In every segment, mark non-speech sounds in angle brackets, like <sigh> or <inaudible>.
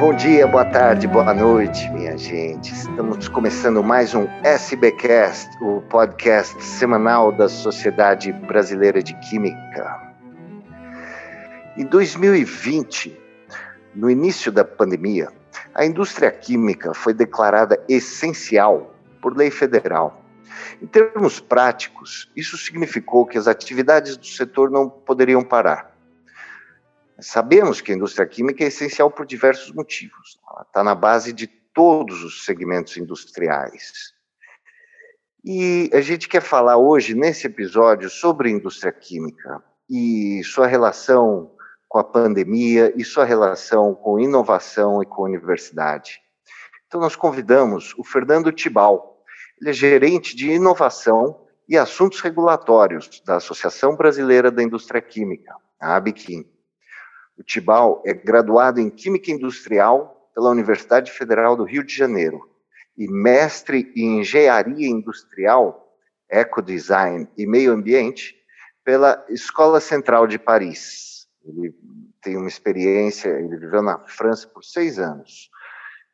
Bom dia, boa tarde, boa noite, minha gente. Estamos começando mais um SBcast, o podcast semanal da Sociedade Brasileira de Química. Em 2020, no início da pandemia, a indústria química foi declarada essencial por lei federal. Em termos práticos, isso significou que as atividades do setor não poderiam parar Sabemos que a indústria química é essencial por diversos motivos. Ela está na base de todos os segmentos industriais. E a gente quer falar hoje, nesse episódio, sobre indústria química e sua relação com a pandemia e sua relação com inovação e com universidade. Então, nós convidamos o Fernando Tibal. Ele é gerente de inovação e assuntos regulatórios da Associação Brasileira da Indústria Química, a ABQIM. O Tibal é graduado em Química Industrial pela Universidade Federal do Rio de Janeiro e mestre em Engenharia Industrial, Ecodesign e Meio Ambiente pela Escola Central de Paris. Ele tem uma experiência, ele viveu na França por seis anos,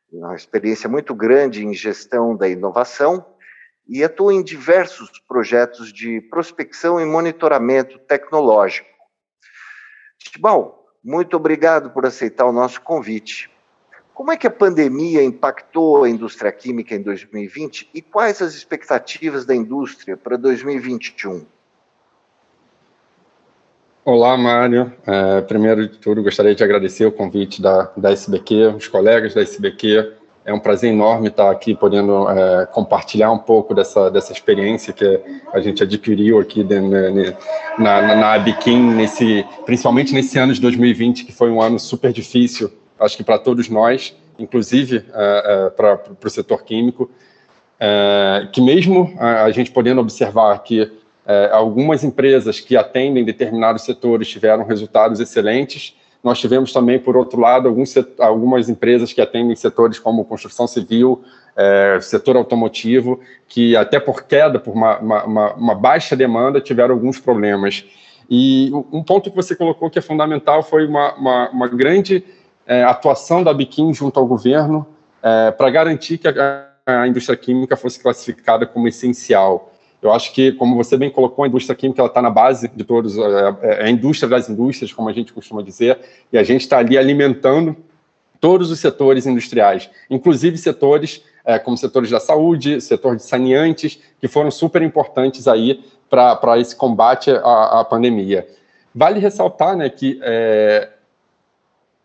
uma experiência muito grande em gestão da inovação e atua em diversos projetos de prospecção e monitoramento tecnológico. Tibal, muito obrigado por aceitar o nosso convite. Como é que a pandemia impactou a indústria química em 2020 e quais as expectativas da indústria para 2021? Olá, Mário. É, primeiro de tudo, gostaria de agradecer o convite da, da SBQ, os colegas da SBQ, é um prazer enorme estar aqui podendo é, compartilhar um pouco dessa, dessa experiência que a gente adquiriu aqui de, na, na, na Abiquim, nesse, principalmente nesse ano de 2020, que foi um ano super difícil, acho que para todos nós, inclusive é, é, para o setor químico, é, que mesmo a, a, gente podendo observar que é, algumas empresas que atendem determinados setores tiveram resultados excelentes, nós tivemos também, por outro lado, alguns, algumas empresas que atendem setores como construção civil, é, setor automotivo, que até por queda, por uma, uma, uma, baixa demanda, tiveram alguns problemas. E um ponto que você colocou que é fundamental foi uma, uma, uma grande é, atuação da Biquim junto ao governo é, para garantir que a, a indústria química fosse classificada como essencial. Eu acho que, como você bem colocou, a indústria química está na base de todos, é, é, é, a indústria das indústrias, como a gente costuma dizer, e a gente está ali alimentando todos os setores industriais, inclusive setores é, como setores da saúde, setor de saneantes, que foram super importantes aí para esse combate à, à, pandemia. Vale ressaltar né, que é,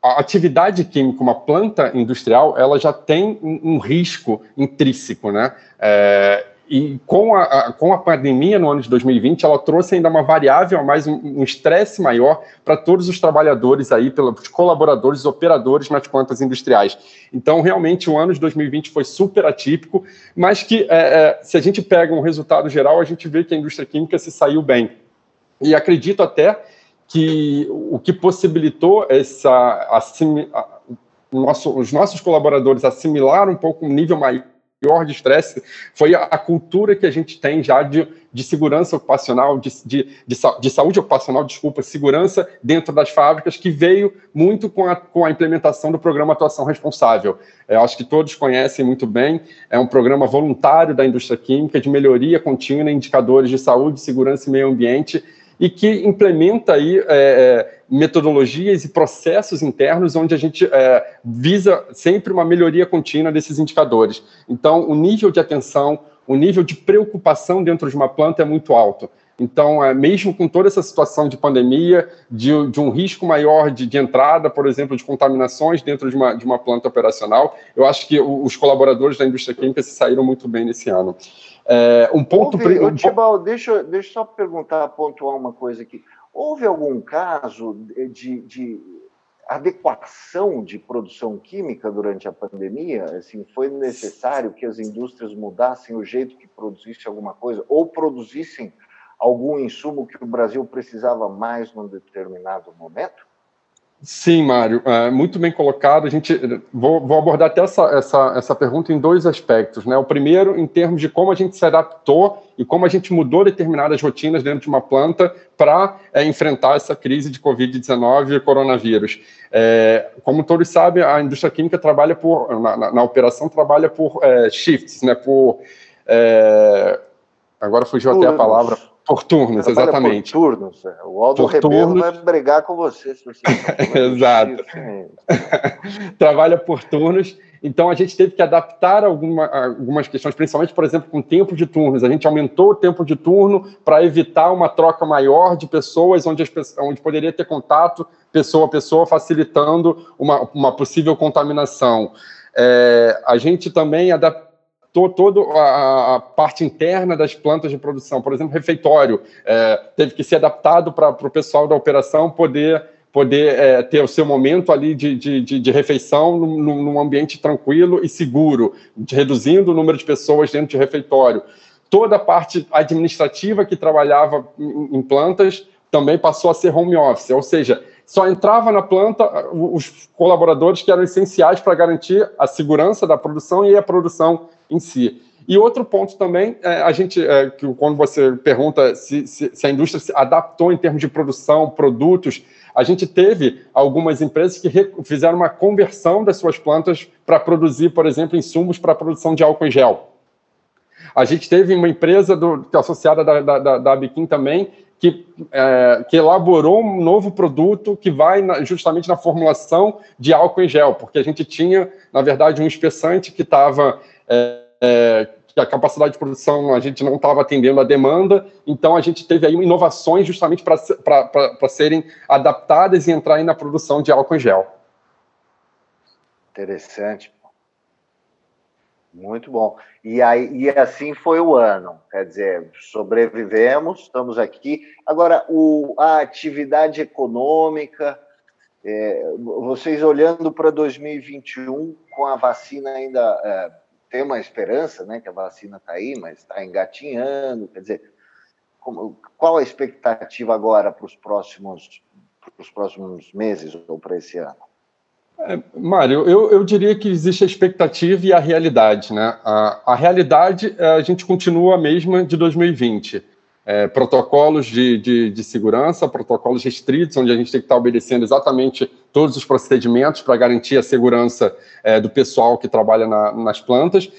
a atividade química, uma planta industrial, ela já tem um, um risco intrínseco, né? É, e com a, a, com a pandemia no ano de 2020, ela trouxe ainda uma variável a mais, um estresse maior para todos os trabalhadores aí, pelos colaboradores, operadores nas plantas industriais. Então, realmente, o ano de 2020 foi super atípico, mas que, é, é, se a gente pega um resultado geral, a gente vê que a indústria química se saiu bem. E acredito até que o que possibilitou essa, assim, nosso, os nossos colaboradores assimilar um pouco um nível maior pior de estresse foi a, a, cultura que a gente tem já de, de segurança ocupacional, de, de, de, de, saúde ocupacional, desculpa, segurança dentro das fábricas, que veio muito com a, com a implementação do programa Atuação Responsável. Eu acho que todos conhecem muito bem, é um programa voluntário da indústria química de melhoria contínua em indicadores de saúde, segurança e meio ambiente, e que implementa aí é, é, metodologias e processos internos onde a gente é, visa sempre uma melhoria contínua desses indicadores. Então, o nível de atenção, o nível de preocupação dentro de uma planta é muito alto. Então, é, mesmo com toda essa situação de pandemia, de, de um risco maior de, de, entrada, por exemplo, de contaminações dentro de uma, de uma planta operacional, eu acho que os colaboradores da indústria química se saíram muito bem nesse ano. É, um ponto. Tibal, deixa, deixa eu só perguntar, pontuar uma coisa aqui. Houve algum caso de, de adequação de produção química durante a pandemia? Assim, foi necessário que as indústrias mudassem o jeito que produzissem alguma coisa ou produzissem algum insumo que o Brasil precisava mais num determinado momento? Sim, Mário, é, muito bem colocado. A gente vou, vou, abordar até essa, essa, essa pergunta em dois aspectos. Né? O primeiro, em termos de como a gente se adaptou e como a gente mudou determinadas rotinas dentro de uma planta para é, enfrentar essa crise de Covid-19 e coronavírus. É, como todos sabem, a indústria química trabalha por, na, na, na operação, trabalha por é, shifts, né? por. É, agora fugiu até a palavra por turnos, exatamente. Por turnos. É. O Aldo por Rebelo turnos. vai brigar com você. Se você <laughs> Exato. <laughs> Trabalha por turnos. Então, a gente teve que adaptar alguma, algumas questões, principalmente, por exemplo, com o tempo de turnos. A gente aumentou o tempo de turno para evitar uma troca maior de pessoas, onde, as, onde poderia ter contato pessoa a pessoa, facilitando uma, uma possível contaminação. É, a gente também adaptou toda a, parte interna das plantas de produção. Por exemplo, refeitório é, teve que ser adaptado para o pessoal da operação poder poder é, ter o seu momento ali de, de, de, de refeição num, num, ambiente tranquilo e seguro, reduzindo o número de pessoas dentro de refeitório. Toda a parte administrativa que trabalhava em, em plantas também passou a ser home office, ou seja, só entrava na planta os colaboradores que eram essenciais para garantir a segurança da produção e a produção em si. E outro ponto também, é, a gente, é, que quando você pergunta se, se, se, a indústria se adaptou em termos de produção, produtos, a gente teve algumas empresas que fizeram uma conversão das suas plantas para produzir, por exemplo, insumos para a produção de álcool em gel. A gente teve uma empresa do, é associada da, da, da Abiquim também, que, é, que, elaborou um novo produto que vai na, justamente na formulação de álcool em gel, porque a gente tinha, na verdade, um espessante que estava é, é, que a capacidade de produção a gente não estava atendendo a demanda, então a gente teve aí inovações justamente para serem adaptadas e entrarem na produção de álcool em gel. Interessante. Muito bom. E, aí, e assim foi o ano. Quer dizer, sobrevivemos, estamos aqui. Agora, o, a atividade econômica, é, vocês olhando para 2021, com a vacina ainda é, tem uma esperança, né, que a vacina está aí, mas está engatinhando. Quer dizer, como, qual a expectativa agora para os próximos, os próximos meses ou para esse ano? É, Mário, eu, eu diria que existe a expectativa e a realidade. Né? A, a realidade, é, a gente continua a mesma de 2020 é, protocolos de, de, de, segurança, protocolos restritos, onde a gente tem que estar obedecendo exatamente todos os procedimentos para garantir a segurança é, do pessoal que trabalha na, nas plantas,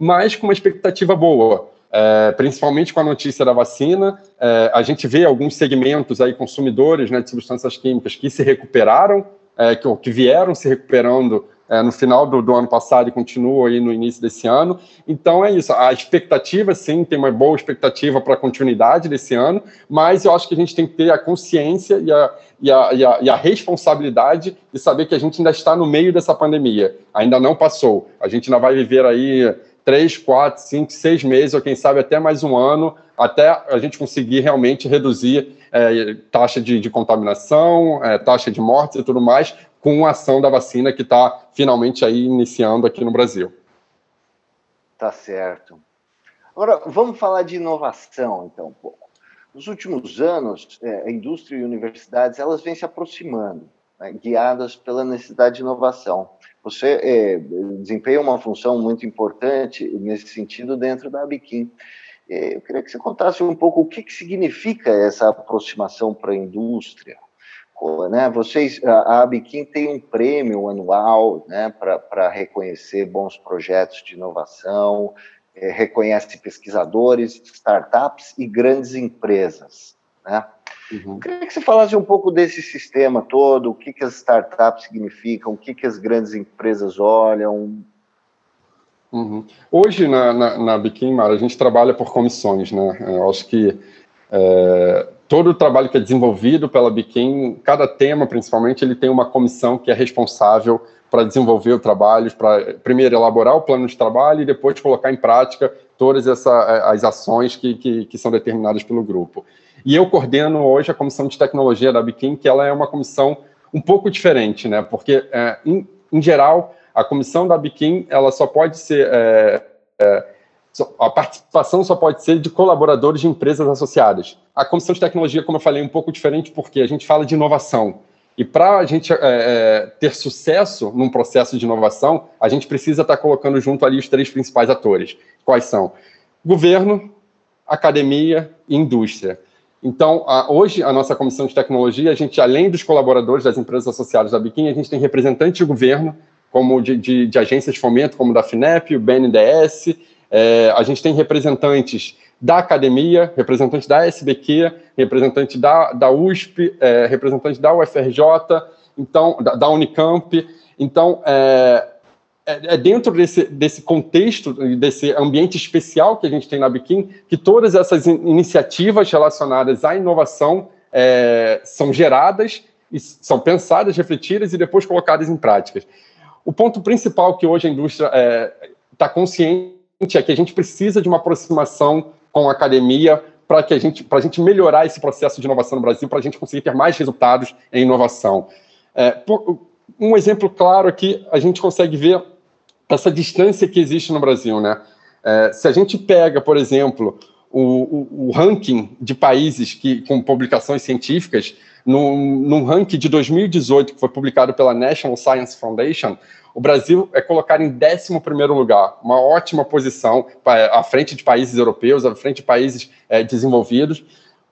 mas com uma expectativa boa. É, principalmente com a notícia da vacina, é, a gente vê alguns segmentos aí consumidores né, de substâncias químicas que se recuperaram, é, que, que vieram se recuperando é, no final do, do, ano passado e continua aí no início desse ano. Então é isso. A expectativa, sim, tem uma boa expectativa para a continuidade desse ano, mas eu acho que a gente tem que ter a consciência e a, e a, e a, e a responsabilidade de saber que a gente ainda está no meio dessa pandemia. Ainda não passou. A gente ainda vai viver aí três, quatro, cinco, seis meses, ou quem sabe até mais um ano, até a gente conseguir realmente reduzir é, taxa de, de contaminação, é, taxa de mortes e tudo mais, com a ação da vacina que está finalmente aí iniciando aqui no Brasil. Tá certo. Agora, vamos falar de inovação, então, um pouco. Nos últimos anos, é, a indústria e universidades elas vêm se aproximando, né, guiadas pela necessidade de inovação. Você é, desempenha uma função muito importante nesse sentido dentro da Abiquim. É, eu queria que você contasse um pouco o que, que significa essa aproximação para a indústria, né? Vocês, a Abiquim tem um prêmio anual, né, para reconhecer bons projetos de inovação, é, reconhece pesquisadores, startups e grandes empresas, né? Uhum. Eu queria que você falasse um pouco desse sistema todo, o que, que as startups significam, o que, que as grandes empresas olham. Uhum. Hoje, na, na, na Biquim, Mara, a gente trabalha por comissões, né? Eu acho que é, todo o trabalho que é desenvolvido pela Biquim, cada tema, principalmente, ele tem uma comissão que é responsável para desenvolver o trabalho, para primeiro elaborar o plano de trabalho e depois colocar em prática todas essa, as ações que, que, que, são determinadas pelo grupo. E eu coordeno hoje a comissão de tecnologia da Biquim, que ela é uma comissão um pouco diferente, né? Porque, é, em, em, geral, a comissão da Biquim, ela só pode ser... É, é, a participação só pode ser de colaboradores de empresas associadas. A comissão de tecnologia, como eu falei, é um pouco diferente porque a gente fala de inovação. E para a gente é, é, ter sucesso num processo de inovação, a gente precisa estar tá colocando junto ali os três principais atores. Quais são? Governo, academia e indústria. Então, a, hoje, a nossa comissão de tecnologia, a gente, além dos colaboradores das empresas associadas da Biquim, a gente tem representantes de governo, como de, de, de agências de fomento, como da FINEP, o BNDES, é, a gente tem representantes da academia, representante da SBQ, representante da, da USP, é, da UFRJ, então, da, da Unicamp. Então, é, é, é, dentro desse, desse contexto, desse ambiente especial que a gente tem na Biquim, que todas essas in iniciativas relacionadas à inovação é, são geradas, e são pensadas, refletidas e depois colocadas em práticas. O ponto principal que hoje a indústria está é, tá consciente é que a gente precisa de uma aproximação com a academia para que a gente, para a gente melhorar esse processo de inovação no Brasil, para a gente conseguir ter mais resultados em inovação. É, um exemplo claro aqui, a gente consegue ver essa distância que existe no Brasil, né? É, se a gente pega, por exemplo, o, o, o, ranking de países que, com publicações científicas, num, num ranking de 2018, que foi publicado pela National Science Foundation, o Brasil é colocado em 11 lugar, uma ótima posição à frente de países europeus, à frente de países é, desenvolvidos.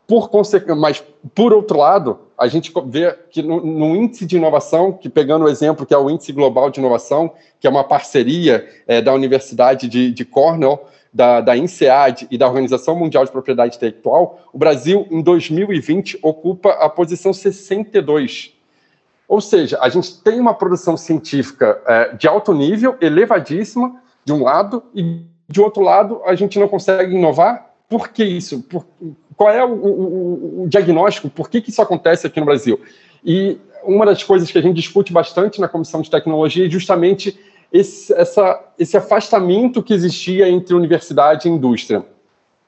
Por mas, por outro lado, a gente vê que no, no, índice de inovação, que pegando o exemplo que é o Índice Global de Inovação, que é uma parceria é, da Universidade de, de Cornell, da, da INSEAD e da Organização Mundial de Propriedade Intelectual, o Brasil, em 2020, ocupa a posição 62 ou seja, a gente tem uma produção científica é, de alto nível, elevadíssima, de um lado, e de outro lado, a gente não consegue inovar. Por que isso? Por, qual é o, o, o, diagnóstico? Por que, que isso acontece aqui no Brasil? E uma das coisas que a gente discute bastante na Comissão de Tecnologia é justamente esse, essa, esse afastamento que existia entre universidade e indústria.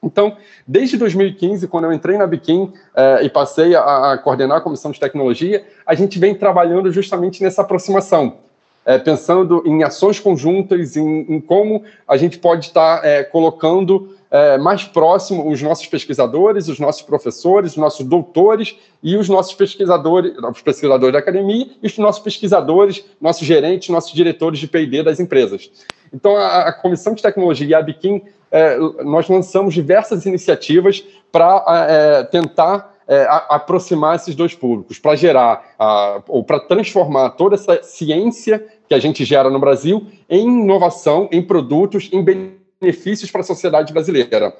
Então, desde 2015, quando eu entrei na Biquim eh, e passei a, a, coordenar a comissão de tecnologia, a gente vem trabalhando justamente nessa aproximação, eh, pensando em ações conjuntas, em, em, como a gente pode estar eh, colocando mais próximo os nossos pesquisadores, os nossos professores, os nossos doutores e os nossos pesquisadores, os pesquisadores da academia e os nossos pesquisadores, nossos gerentes, nossos diretores de P&D das empresas. Então, a, a comissão de tecnologia e a Biquim é, nós lançamos diversas iniciativas para é, tentar é, aproximar esses dois públicos, para gerar a, ou para transformar toda essa ciência que a gente gera no Brasil em inovação, em produtos, em benefícios para a sociedade brasileira.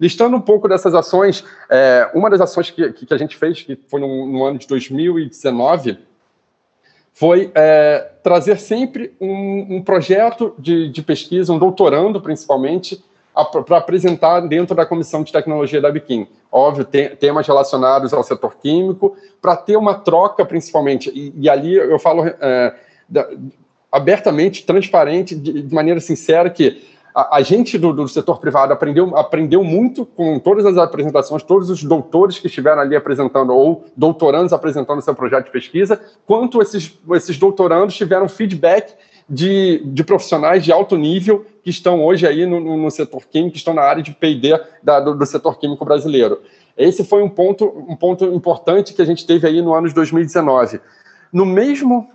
Listando um pouco dessas ações, é, uma das ações que, que, a gente fez, que foi no, no ano de 2019, foi é, trazer sempre um, um projeto de, de, pesquisa, um doutorando principalmente, para apresentar dentro da comissão de tecnologia da Biquim. Óbvio, tem, temas relacionados ao setor químico, para ter uma troca, principalmente. E, e ali eu falo é, da, abertamente, transparente, de, de, maneira sincera, que a, a gente do, do, setor privado aprendeu, aprendeu muito com todas as apresentações, todos os doutores que estiveram ali apresentando, ou doutorandos apresentando seu projeto de pesquisa, quanto esses, esses doutorandos tiveram feedback de, de profissionais de alto nível que estão hoje aí no, no setor químico, que estão na área de P&D do, do, setor químico brasileiro. Esse foi um ponto, um ponto importante que a gente teve aí no ano de 2019. No mesmo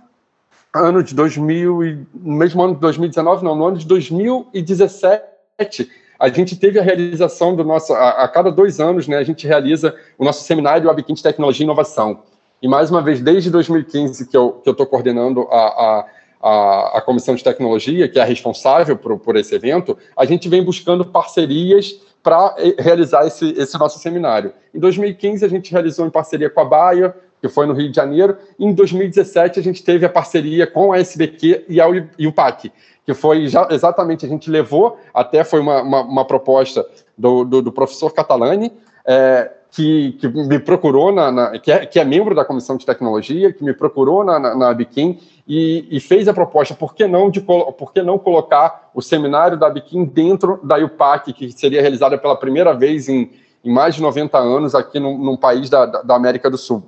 ano de 2000, no mesmo ano de 2019, não, no ano de 2017, a gente teve a realização do nosso, a, a cada dois anos, né, a gente realiza o nosso seminário Webkit Tecnologia e Inovação. E mais uma vez, desde 2015 que eu estou coordenando a, a a, a Comissão de Tecnologia, que é responsável por, por esse evento, a gente vem buscando parcerias para eh, realizar esse, esse nosso seminário. Em 2015, a gente realizou em parceria com a Baia, que foi no Rio de Janeiro. Em 2017, a gente teve a parceria com a SBQ e, a, e o PAC, que foi já, exatamente, a gente levou, até foi uma, uma, uma proposta do, do, do, professor Catalani, é, que, que, me procurou, na, na que, é, que, é, membro da Comissão de Tecnologia, que me procurou na, na, na Biquim e, e, fez a proposta, por que, não de, por que não colocar o seminário da Biquim dentro da UPAC, que seria realizada pela primeira vez em, em mais de 90 anos aqui num, num país da, da, América do Sul.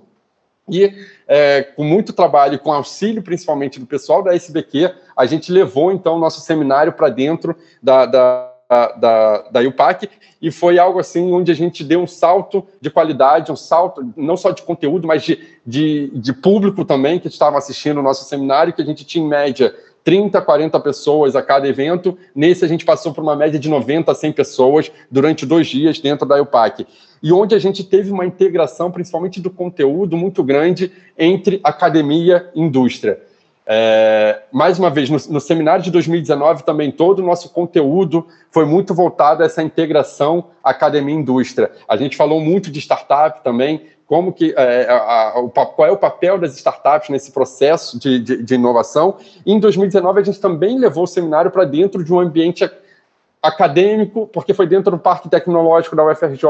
E é, com muito trabalho, com auxílio principalmente do pessoal da SBQ, a gente levou então o nosso seminário para dentro da, da da, da UPAC, e foi algo assim onde a gente deu um salto de qualidade, um salto não só de conteúdo, mas de, de, de público também que estava assistindo o nosso seminário, que a gente tinha em média 30, 40 pessoas a cada evento. Nesse, a gente passou por uma média de 90 a 100 pessoas durante dois dias dentro da UPAC. E onde a gente teve uma integração, principalmente do conteúdo, muito grande entre academia e indústria. É, mais uma vez, no, no, seminário de 2019 também todo o nosso conteúdo foi muito voltado a essa integração academia-indústria. A gente falou muito de startup também, como que é, a, a, o, qual é o papel das startups nesse processo de, de, de, inovação. E em 2019 a gente também levou o seminário para dentro de um ambiente acadêmico, porque foi dentro do Parque Tecnológico da UFRJ,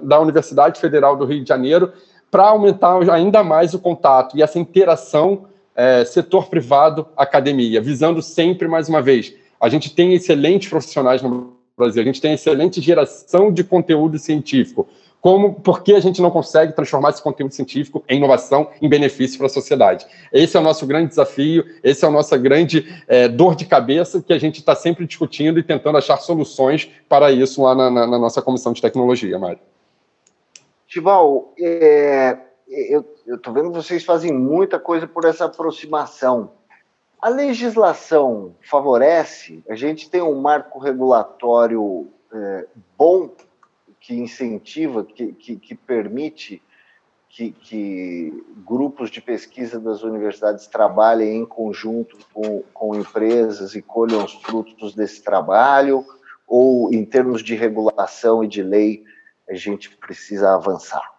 da Universidade Federal do Rio de Janeiro, para aumentar ainda mais o contato e essa interação é, setor privado, academia, visando sempre, mais uma vez, a gente tem excelentes profissionais no Brasil, a gente tem excelente geração de conteúdo científico. Como, por que a gente não consegue transformar esse conteúdo científico em inovação, em benefício para a sociedade? Esse é o nosso grande desafio, esse é a nossa grande é, dor de cabeça que a gente está sempre discutindo e tentando achar soluções para isso lá na, na, na nossa comissão de tecnologia, Mário. Tival, é, eu estou vendo que vocês fazem muita coisa por essa aproximação. A legislação favorece? A gente tem um marco regulatório é, bom que incentiva, que, que, que permite que, que, grupos de pesquisa das universidades trabalhem em conjunto com, com empresas e colham os frutos desse trabalho? Ou, em termos de regulação e de lei, a gente precisa avançar?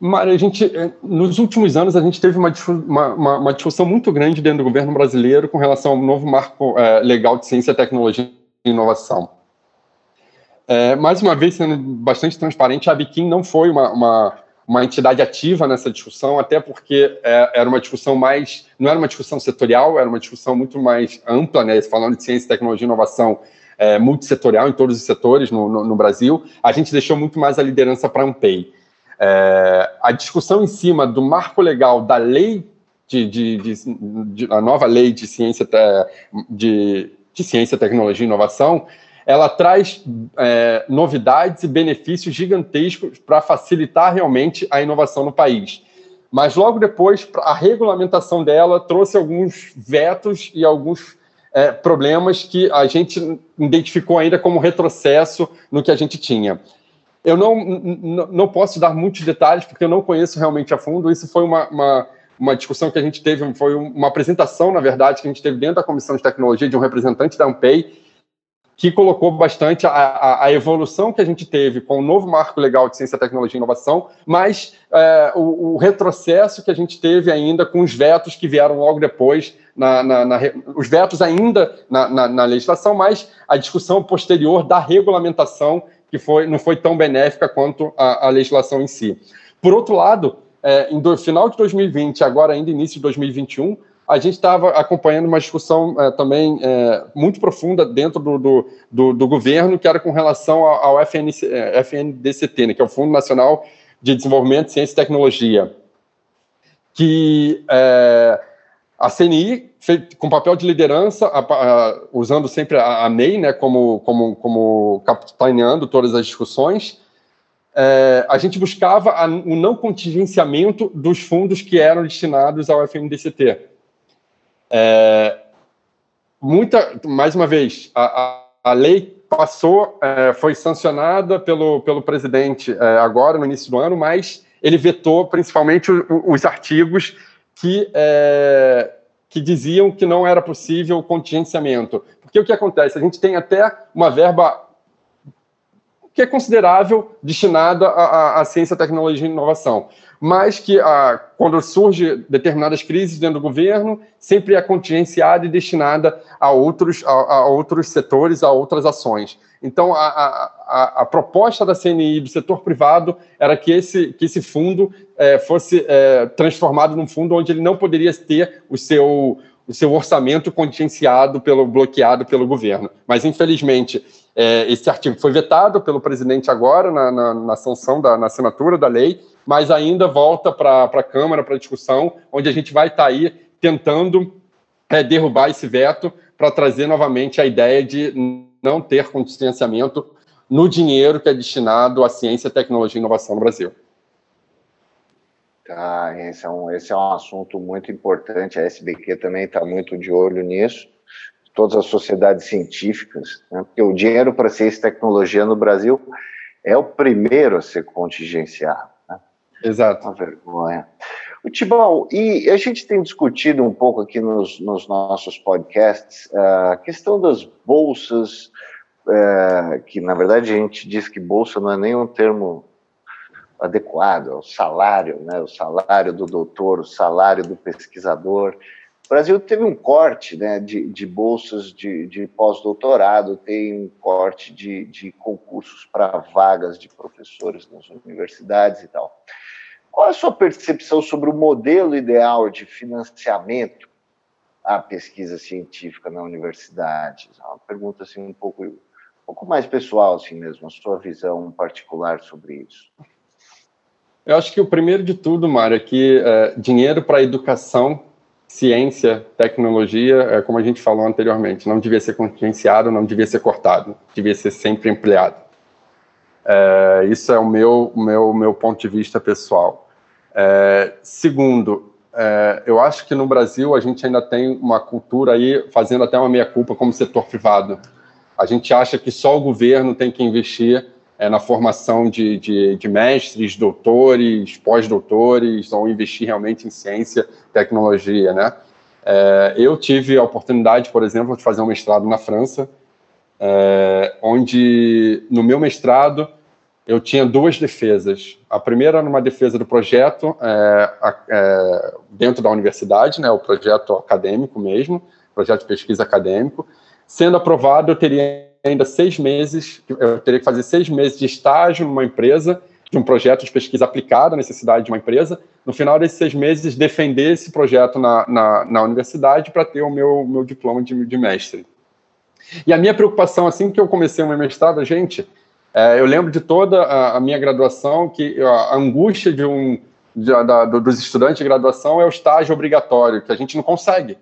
Mário, a gente, eh, nos últimos anos, a gente teve uma, uma, uma, discussão muito grande dentro do governo brasileiro com relação ao novo marco é, legal de ciência, tecnologia e inovação. É, mais uma vez, sendo bastante transparente, a Biquim não foi uma, uma, uma, entidade ativa nessa discussão, até porque é, era uma discussão mais. não era uma discussão setorial, era uma discussão muito mais ampla, né, falando de ciência, tecnologia e inovação é, multissetorial em todos os setores no, no, no Brasil. A gente deixou muito mais a liderança para a AMPEI. É, a discussão em cima do marco legal da lei de, de, de, de a nova lei de ciência, de, ciência, tecnologia e inovação, ela traz é, novidades e benefícios gigantescos para facilitar realmente a inovação no país. Mas logo depois, a regulamentação dela trouxe alguns vetos e alguns é, problemas que a gente identificou ainda como retrocesso no que a gente tinha. Eu não, não posso dar muitos detalhes, porque eu não conheço realmente a fundo. Isso foi uma, uma, uma, discussão que a gente teve, foi uma apresentação, na verdade, que a gente teve dentro da Comissão de Tecnologia de um representante da Ampei, que colocou bastante a, a, a, evolução que a gente teve com o novo marco legal de ciência, tecnologia e inovação, mas é, o, o, retrocesso que a gente teve ainda com os vetos que vieram logo depois, na, na, na, os vetos ainda na, legislação, mas a discussão posterior da regulamentação que foi, não foi tão benéfica quanto a, a legislação em si. Por outro lado, é, em do, final de 2020, agora ainda início de 2021, a gente estava acompanhando uma discussão é, também é, muito profunda dentro do, do, do, do, governo, que era com relação ao, FNDCT, né, que é o Fundo Nacional de Desenvolvimento, Ciência e Tecnologia, que é, a CNI, com papel de liderança, a, a, usando sempre a, a, MEI né, como, como, como capitaneando todas as discussões, é, a gente buscava o não contingenciamento dos fundos que eram destinados ao FMDCT. É, muita, mais uma vez, a, lei passou, é, foi sancionada pelo, pelo presidente é, agora, no início do ano, mas ele vetou principalmente os, os artigos que, é, que diziam que não era possível contingenciamento. Porque o que acontece? A gente tem até uma verba que é considerável destinada à, à ciência, tecnologia e inovação, mas que quando surge determinadas crises dentro do governo, sempre é contingenciada e destinada a outros, a, a outros setores, a outras ações. Então, a, a, a, proposta da CNI do setor privado era que esse, que esse fundo é, fosse é, transformado num fundo onde ele não poderia ter o seu, o seu orçamento contingenciado, pelo, bloqueado pelo governo. Mas, infelizmente, é, esse artigo foi vetado pelo presidente agora, na, na, na sanção, da, na assinatura da lei, mas ainda volta para a Câmara para discussão, onde a gente vai estar tá aí tentando é, derrubar esse veto para trazer novamente a ideia de não ter contingenciamento no dinheiro que é destinado à ciência, tecnologia e inovação no Brasil. Tá, esse é um, esse é um assunto muito importante. A SBQ também está muito de olho nisso. Todas as sociedades científicas, né? porque o dinheiro para ciência e tecnologia no Brasil é o primeiro a ser contingenciado. Né? Exato. Uma vergonha. O Tibão, e a gente tem discutido um pouco aqui nos, nos nossos podcasts a questão das bolsas, é, que na verdade a gente diz que bolsa não é nem um termo adequado, é o salário, né, o salário do doutor, o salário do pesquisador. O Brasil teve um corte né, de, de bolsas de, de pós-doutorado, tem um corte de, de concursos para vagas de professores nas universidades e tal. Qual a sua percepção sobre o modelo ideal de financiamento à pesquisa científica na universidade? É uma pergunta assim um pouco, um pouco mais pessoal assim mesmo, a sua visão particular sobre isso. Eu acho que o primeiro de tudo, Mário, é que é, dinheiro para educação, ciência, tecnologia, é, como a gente falou anteriormente, não devia ser contingenciado, não devia ser cortado, devia ser sempre empleado. É, isso é o meu, meu, meu ponto de vista pessoal. É, segundo, é, eu acho que no Brasil a gente ainda tem uma cultura aí, fazendo até uma meia-culpa como setor privado. A gente acha que só o governo tem que investir é, na formação de, de, de mestres, doutores, pós-doutores, ou investir realmente em ciência, tecnologia, né? É, eu tive a oportunidade, por exemplo, de fazer um mestrado na França, é, onde no meu mestrado eu tinha duas defesas. A primeira numa defesa do projeto é, é, dentro da universidade, né, o projeto acadêmico mesmo, projeto de pesquisa acadêmico. Sendo aprovado, eu teria ainda seis meses, eu teria que fazer seis meses de estágio numa empresa, de um projeto de pesquisa aplicada à necessidade de uma empresa. No final desses seis meses, defender esse projeto na, na, na universidade para ter o meu, meu diploma de, de, mestre. E a minha preocupação, assim que eu comecei o meu mestrado, gente, é, eu lembro de toda a, a, minha graduação que a angústia de um de, da, dos estudantes de graduação é o estágio obrigatório, que a gente não consegue.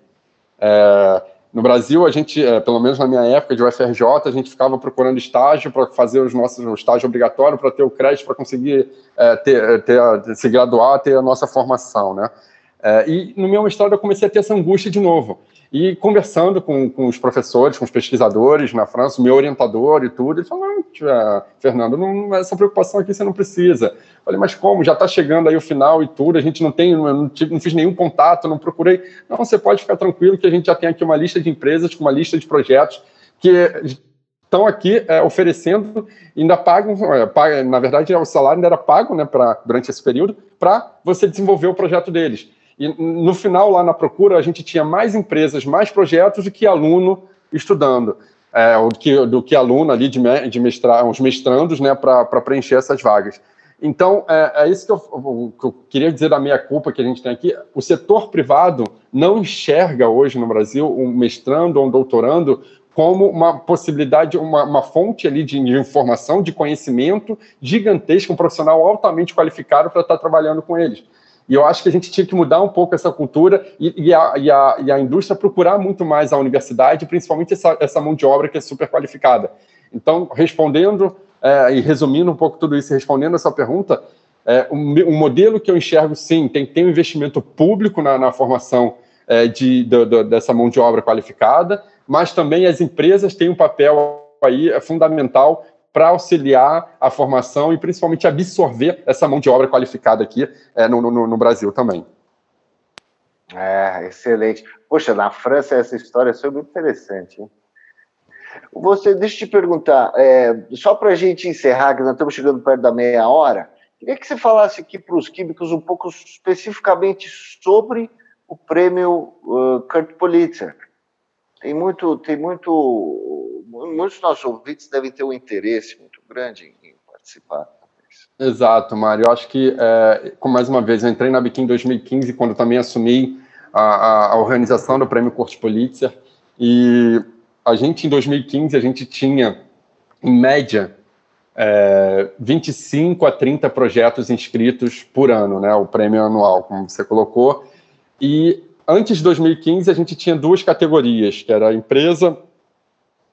É, no Brasil, a gente, é, pelo menos na minha época de UFRJ, a gente ficava procurando estágio para fazer os nossos o estágio obrigatório para ter o crédito para conseguir é, ter, é, ter, se graduar, ter a nossa formação, né? É, e no meu mestrado eu comecei a ter essa angústia de novo. E conversando com, com os professores, com os pesquisadores na França, o meu orientador e tudo, ele falou, não, Fernando, não, essa preocupação aqui você não precisa. Eu falei, mas como? Já está chegando aí o final e tudo, a gente não tem, não, não, fiz nenhum contato, não procurei. Não, você pode ficar tranquilo que a gente já tem aqui uma lista de empresas, com uma lista de projetos que estão aqui é, oferecendo, ainda pagam, é, na verdade o salário ainda era pago né, pra, durante esse período, para você desenvolver o projeto deles. E no final, lá na procura, a gente tinha mais empresas, mais projetos do que aluno estudando, é, do, que, do que aluno ali de, de mestrar, os mestrandos, né, para preencher essas vagas. Então, é, é isso que eu, que eu, queria dizer da minha culpa que a gente tem aqui. O setor privado não enxerga hoje no Brasil um mestrando ou um doutorando como uma possibilidade, uma, uma fonte ali de, de, informação, de conhecimento gigantesco, um profissional altamente qualificado para estar trabalhando com eles. E eu acho que a gente tinha que mudar um pouco essa cultura e, e, a, e, a, e a, indústria procurar muito mais a universidade, principalmente essa, essa mão de obra que é super qualificada. Então, respondendo é, e resumindo um pouco tudo isso, respondendo essa pergunta, é, um, um, modelo que eu enxergo, sim, tem ter um investimento público na, na formação é, de, de, de, dessa mão de obra qualificada, mas também as empresas têm um papel aí é fundamental para auxiliar a formação e principalmente absorver essa mão de obra qualificada aqui é, no, no, no, Brasil também. É, excelente. Poxa, na França essa história foi muito interessante. Hein? Você, deixa eu te perguntar, é, só para a gente encerrar, que nós estamos chegando perto da meia hora, queria que você falasse aqui para os químicos um pouco especificamente sobre o prêmio uh, Kurt Pulitzer. Tem muito, tem muito muitos nossos ouvintes devem ter um interesse muito grande em participar. Exato, Mário. Eu acho que, é, mais uma vez, eu entrei na Biquim em 2015, quando também assumi a, a, organização do Prêmio Corte Pulitzer, e a gente, em 2015, a gente tinha, em média, é, 25 a 30 projetos inscritos por ano, né, o prêmio anual, como você colocou, e antes de 2015 a gente tinha duas categorias, que era a empresa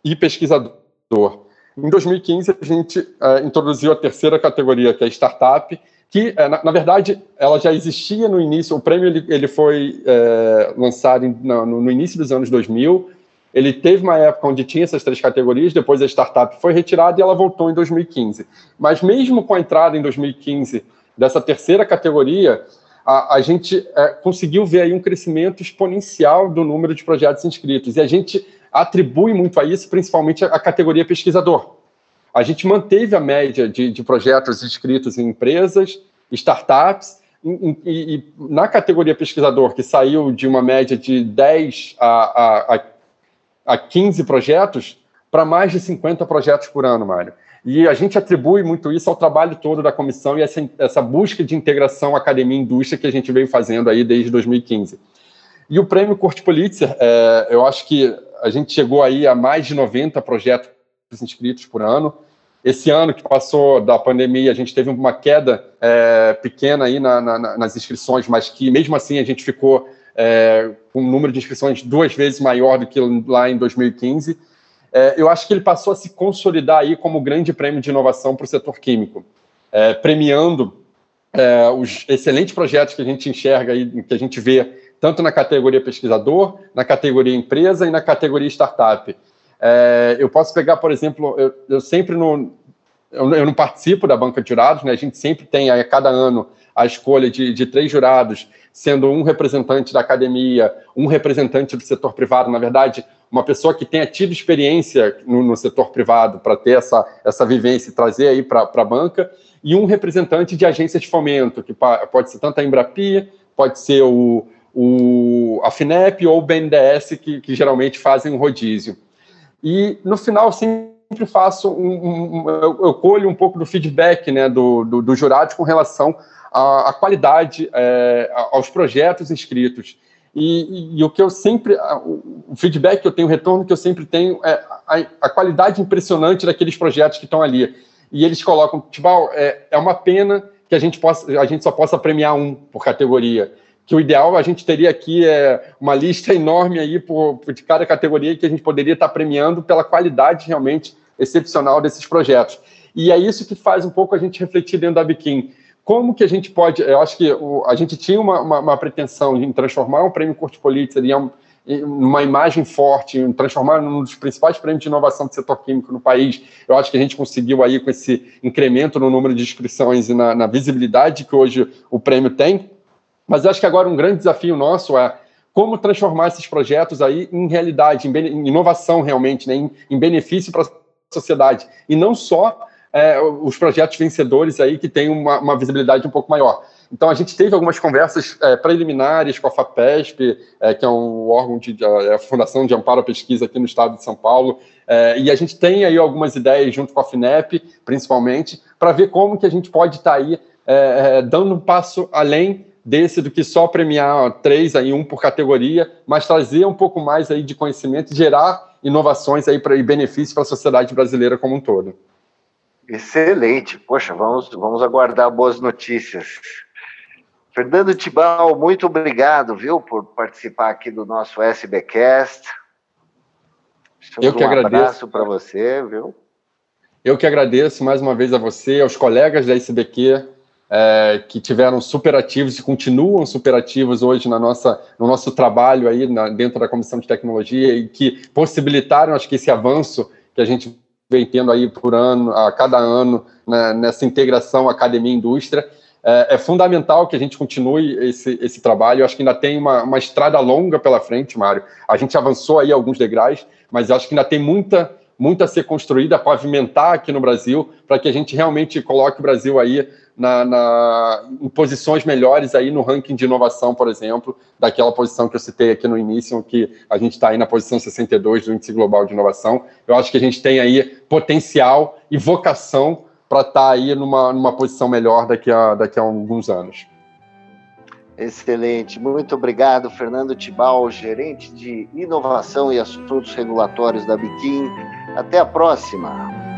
e pesquisador. Em 2015, a gente é, introduziu a terceira categoria, que é startup, que, é, na, na, verdade, ela já existia no início. O prêmio ele, ele foi é, lançado em, no, no, início dos anos 2000. Ele teve uma época onde tinha essas três categorias, depois a startup foi retirada e ela voltou em 2015. Mas mesmo com a entrada em 2015 dessa terceira categoria, a, a gente conseguiu ver aí um crescimento exponencial do número de projetos inscritos. E a gente atribui muito a isso, principalmente a categoria pesquisador. A gente manteve a média de, de projetos inscritos em empresas, startups, e, e, e, na categoria pesquisador, que saiu de uma média de 10 a, a, a 15 projetos, para mais de 50 projetos por ano, Mário. E a gente atribui muito isso ao trabalho todo da comissão e essa, essa busca de integração academia-indústria que a gente veio fazendo aí desde 2015. E o prêmio Kurt Pulitzer, é, eu acho que a gente chegou aí a mais de 90 projetos inscritos por ano. Esse ano que passou da pandemia, a gente teve uma queda é, pequena aí na, na, nas inscrições, mas que mesmo assim a gente ficou é, com um número de inscrições duas vezes maior do que lá em 2015. É, eu acho que ele passou a se consolidar aí como grande prêmio de inovação para o setor químico, é, premiando é, os excelentes projetos que a gente enxerga aí, que a gente vê tanto na categoria pesquisador, na categoria empresa e na categoria startup. É, eu posso pegar, por exemplo, eu, eu sempre não, eu, eu, não participo da banca de jurados, né? A gente sempre tem a cada ano a escolha de, de, três jurados, sendo um representante da academia, um representante do setor privado, na verdade, uma pessoa que tenha tido experiência no, no setor privado para ter essa, essa vivência e trazer aí para a banca, e um representante de agência de fomento, que pode ser tanto a Embrapi, pode ser o, o, a FINEP ou o BNDES, que, que geralmente fazem um rodízio. E no final, sempre faço um, um, eu, colho um pouco do feedback né, do, do, do jurado com relação à, à qualidade, é, aos projetos inscritos. E, e, e, o que eu sempre, o feedback que eu tenho, o retorno que eu sempre tenho é a, a qualidade impressionante daqueles projetos que estão ali. E eles colocam, tipo, é, é uma pena que a gente, possa, a gente só possa premiar um por categoria que o ideal a gente teria aqui é uma lista enorme aí por, de cada categoria que a gente poderia estar premiando pela qualidade realmente excepcional desses projetos. E é isso que faz um pouco a gente refletir dentro da Biquim. Como que a gente pode... Eu acho que o, a gente tinha uma, uma, uma, pretensão em transformar o prêmio Kurt Pulitzer em, um, uma imagem forte, em transformar num dos principais prêmios de inovação do setor químico no país. Eu acho que a gente conseguiu aí com esse incremento no número de inscrições e na, na visibilidade que hoje o prêmio tem, mas acho que agora um grande desafio nosso é como transformar esses projetos aí em realidade, em, em inovação realmente, né, em, em benefício para a sociedade. E não só é, os projetos vencedores aí que têm uma, uma, visibilidade um pouco maior. Então, a gente teve algumas conversas é, preliminares com a FAPESP, é, que é um órgão de, de é a Fundação de Amparo à Pesquisa aqui no estado de São Paulo, é, e a gente tem aí algumas ideias junto com a FINEP, principalmente, para ver como que a gente pode estar tá aí é, dando um passo além desse do que só premiar três aí um por categoria, mas trazer um pouco mais aí de conhecimento, gerar inovações aí para benefício para a sociedade brasileira como um todo. Excelente, poxa, vamos vamos aguardar boas notícias. Fernando Tibal, muito obrigado, viu, por participar aqui do nosso SBcast. Eu que um agradeço. Um abraço para você, viu? Eu que agradeço mais uma vez a você, aos colegas da SBQ é, que tiveram superativos e continuam superativos hoje na nossa, no nosso trabalho aí na, dentro da Comissão de Tecnologia e que possibilitaram, acho que esse avanço que a gente vem tendo aí por ano, a cada ano, né, nessa integração academia-indústria, é, é, fundamental que a gente continue esse, esse trabalho. Eu acho que ainda tem uma, uma estrada longa pela frente, Mário. A gente avançou aí alguns degraus, mas acho que ainda tem muita muito a ser construída, pavimentar aqui no Brasil, para que a gente realmente coloque o Brasil aí na, na, em posições melhores aí no ranking de inovação, por exemplo, daquela posição que eu citei aqui no início, que a gente está aí na posição 62 do Índice Global de Inovação. Eu acho que a gente tem aí potencial e vocação para estar tá aí numa, numa posição melhor daqui a, daqui a alguns anos. Excelente, muito obrigado, Fernando Tibal, gerente de inovação e assuntos regulatórios da Biquim. Até a próxima.